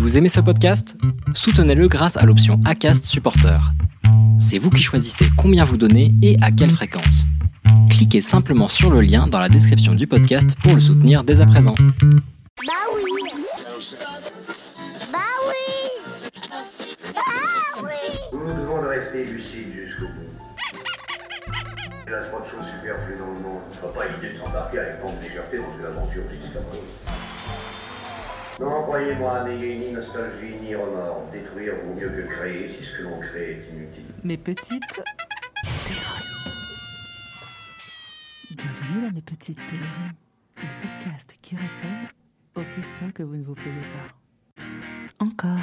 Vous aimez ce podcast? Soutenez-le grâce à l'option ACAST Supporter. C'est vous qui choisissez combien vous donnez et à quelle fréquence. Cliquez simplement sur le lien dans la description du podcast pour le soutenir dès à présent. Bah oui Bah oui Bah oui Nous devons rester lucides jusqu'au bout. Il y a trop de choses superflues dans le monde. Ce pas l'idée de s'embarquer avec grande légèreté dans une aventure aussi scabreuse. Non, croyez-moi, n'ayez ni nostalgie ni remords. Détruire vaut mieux que créer si ce que l'on crée est inutile. Mes petites Bienvenue dans mes petites théories, le podcast qui répond aux questions que vous ne vous posez pas. Encore.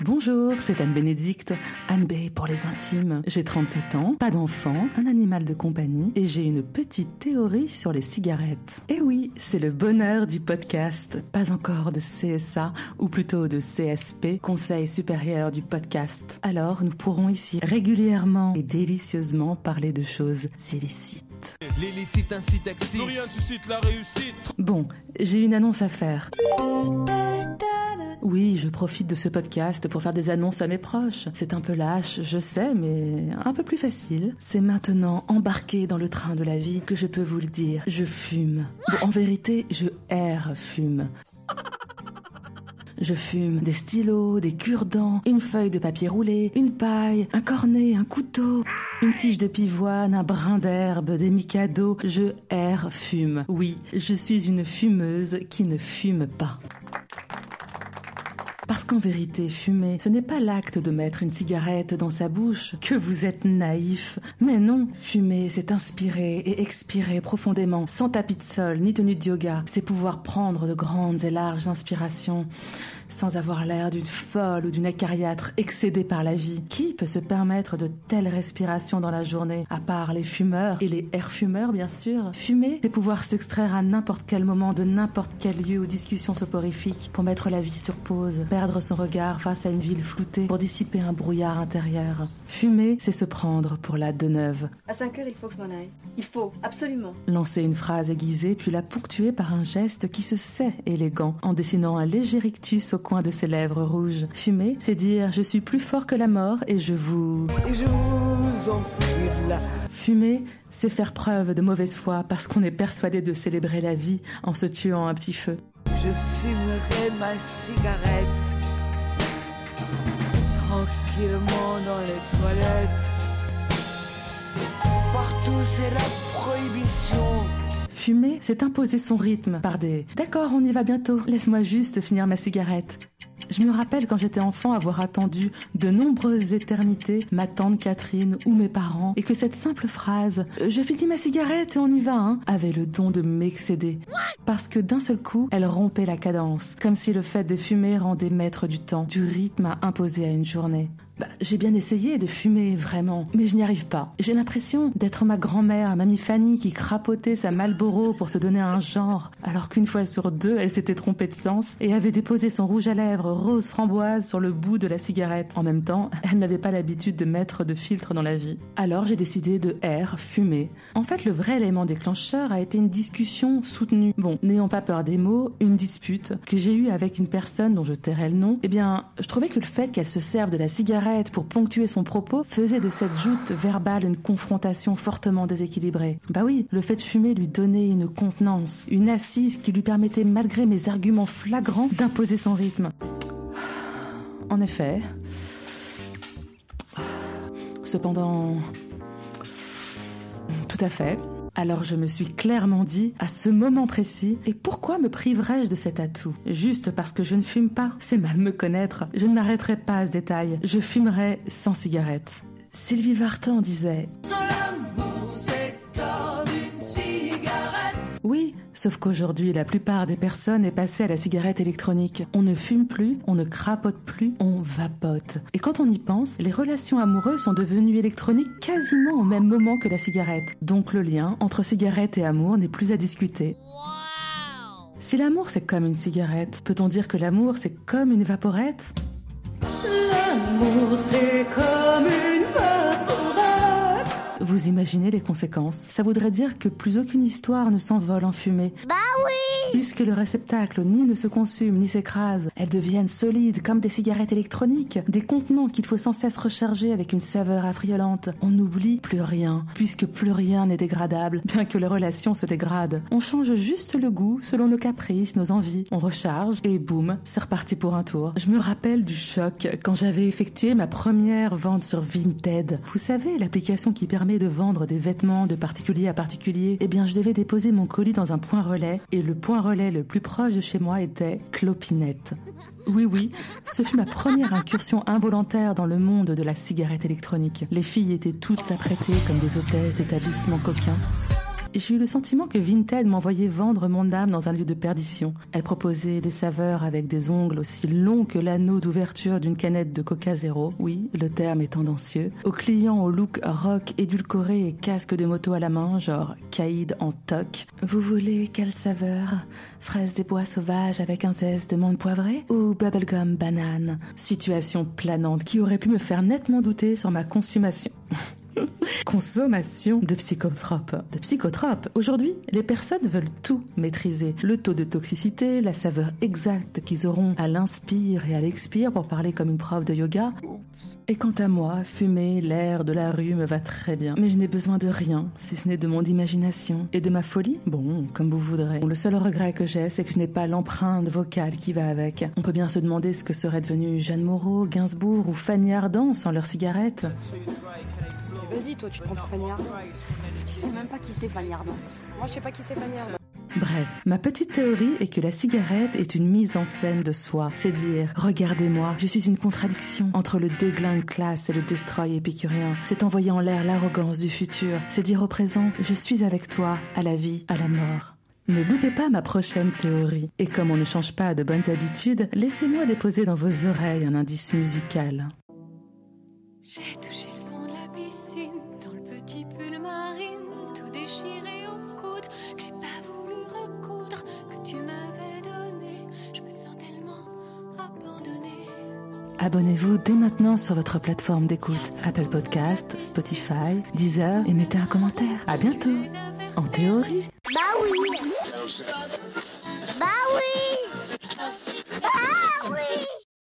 Bonjour, c'est Anne Bénédicte, Anne B pour les intimes. J'ai 37 ans, pas d'enfant, un animal de compagnie et j'ai une petite théorie sur les cigarettes. Et oui, c'est le bonheur du podcast, pas encore de CSA ou plutôt de CSP, Conseil supérieur du podcast. Alors, nous pourrons ici régulièrement et délicieusement parler de choses illicites. L'illicite. Plus rien suscite la réussite. Bon, j'ai une annonce à faire. Oui, je profite de ce podcast pour faire des annonces à mes proches. C'est un peu lâche, je sais, mais un peu plus facile. C'est maintenant embarqué dans le train de la vie que je peux vous le dire. Je fume. En vérité, je erre fume. Je fume des stylos, des cure-dents, une feuille de papier roulé, une paille, un cornet, un couteau, une tige de pivoine, un brin d'herbe, des micados. Je erre fume. Oui, je suis une fumeuse qui ne fume pas. Parce qu'en vérité, fumer, ce n'est pas l'acte de mettre une cigarette dans sa bouche, que vous êtes naïf. Mais non, fumer, c'est inspirer et expirer profondément, sans tapis de sol ni tenue de yoga. C'est pouvoir prendre de grandes et larges inspirations, sans avoir l'air d'une folle ou d'une acariâtre excédée par la vie. Qui peut se permettre de telles respirations dans la journée, à part les fumeurs et les air fumeurs, bien sûr? Fumer, c'est pouvoir s'extraire à n'importe quel moment de n'importe quel lieu où discussion soporifique pour mettre la vie sur pause, perdre son regard face à une ville floutée pour dissiper un brouillard intérieur. Fumer, c'est se prendre pour la de neuve. À 5 heures, il faut que je m'en aille. Il faut, absolument. Lancer une phrase aiguisée, puis la ponctuer par un geste qui se sait élégant, en dessinant un léger rictus au coin de ses lèvres rouges. Fumer, c'est dire je suis plus fort que la mort et je vous... Et je vous encule. Fumer, c'est faire preuve de mauvaise foi parce qu'on est persuadé de célébrer la vie en se tuant un petit feu. Je fumerai ma cigarette. Tranquillement dans les toilettes. Partout c'est la prohibition. Fumer, c'est imposer son rythme par des D'accord, on y va bientôt, laisse-moi juste finir ma cigarette. Je me rappelle quand j'étais enfant avoir attendu de nombreuses éternités ma tante Catherine ou mes parents et que cette simple phrase euh, Je finis ma cigarette et on y va hein, avait le don de m'excéder. Parce que d'un seul coup, elle rompait la cadence, comme si le fait de fumer rendait maître du temps, du rythme à imposer à une journée. Bah, j'ai bien essayé de fumer, vraiment, mais je n'y arrive pas. J'ai l'impression d'être ma grand-mère, mamie Fanny, qui crapotait sa Malboro pour se donner un genre, alors qu'une fois sur deux, elle s'était trompée de sens et avait déposé son rouge à lèvres rose framboise sur le bout de la cigarette. En même temps, elle n'avait pas l'habitude de mettre de filtre dans la vie. Alors j'ai décidé de R, fumer. En fait, le vrai élément déclencheur a été une discussion soutenue. Bon, n'ayant pas peur des mots, une dispute que j'ai eue avec une personne dont je tairai le nom. Eh bien, je trouvais que le fait qu'elle se serve de la cigarette pour ponctuer son propos faisait de cette joute verbale une confrontation fortement déséquilibrée. Bah oui, le fait de fumer lui donnait une contenance, une assise qui lui permettait, malgré mes arguments flagrants, d'imposer son rythme. En effet. Cependant... Tout à fait. Alors je me suis clairement dit, à ce moment précis, et pourquoi me priverais-je de cet atout? Juste parce que je ne fume pas C'est mal me connaître. Je ne m'arrêterai pas à ce détail. Je fumerai sans cigarette. Sylvie Vartan disait Oui, sauf qu'aujourd'hui, la plupart des personnes est passée à la cigarette électronique. On ne fume plus, on ne crapote plus, on vapote. Et quand on y pense, les relations amoureuses sont devenues électroniques quasiment au même moment que la cigarette. Donc le lien entre cigarette et amour n'est plus à discuter. Si l'amour c'est comme une cigarette, peut-on dire que l'amour c'est comme une vaporette? L'amour c'est comme une Vous imaginez les conséquences Ça voudrait dire que plus aucune histoire ne s'envole en fumée. Bah oui Puisque le réceptacle ni ne se consume ni s'écrase, elles deviennent solides comme des cigarettes électroniques, des contenants qu'il faut sans cesse recharger avec une saveur affriolante. On n'oublie plus rien, puisque plus rien n'est dégradable, bien que les relations se dégradent. On change juste le goût selon nos caprices, nos envies. On recharge et boum, c'est reparti pour un tour. Je me rappelle du choc quand j'avais effectué ma première vente sur Vinted. Vous savez, l'application qui permet de vendre des vêtements de particulier à particulier? Eh bien, je devais déposer mon colis dans un point relais et le point relais le plus proche de chez moi était Clopinette. Oui, oui, ce fut ma première incursion involontaire dans le monde de la cigarette électronique. Les filles étaient toutes apprêtées comme des hôtesses d'établissements coquins. J'ai eu le sentiment que Vinted m'envoyait vendre mon âme dans un lieu de perdition. Elle proposait des saveurs avec des ongles aussi longs que l'anneau d'ouverture d'une canette de Coca Zéro. Oui, le terme est tendancieux. Aux clients au look rock édulcoré et casque de moto à la main, genre caïd en toc. Vous voulez quelle saveur? Fraise des bois sauvages avec un zeste de menthe poivrée? Ou bubblegum banane? Situation planante qui aurait pu me faire nettement douter sur ma consommation. Consommation de psychotropes. De psychotropes. Aujourd'hui, les personnes veulent tout maîtriser. Le taux de toxicité, la saveur exacte qu'ils auront à l'inspire et à l'expire pour parler comme une prof de yoga. Et quant à moi, fumer l'air de la rue me va très bien. Mais je n'ai besoin de rien, si ce n'est de mon imagination. Et de ma folie? Bon, comme vous voudrez. le seul regret que j'ai, c'est que je n'ai pas l'empreinte vocale qui va avec. On peut bien se demander ce que serait devenu Jeanne Moreau, Gainsbourg ou Fanny Ardant sans leurs cigarettes. Vas-y, toi, tu prends pour Fanny Ardant. Tu sais même pas qui c'est Fanny Ardant. Moi, je sais pas qui c'est Fanny Ardant. Bref, ma petite théorie est que la cigarette est une mise en scène de soi. C'est dire, regardez-moi, je suis une contradiction entre le déglingue classe et le destroy épicurien. C'est envoyer en l'air l'arrogance du futur. C'est dire au présent, je suis avec toi, à la vie, à la mort. Ne loupez pas ma prochaine théorie. Et comme on ne change pas de bonnes habitudes, laissez-moi déposer dans vos oreilles un indice musical. J'ai touché le fond de la piscine, dans le petit pull marine, tout déchiré que tu m'avais donné. Je me sens tellement abandonnée. Abonnez-vous dès maintenant sur votre plateforme d'écoute Apple Podcast, Spotify, Deezer et mettez un commentaire. À bientôt. En théorie. Bah oui. Bah oui.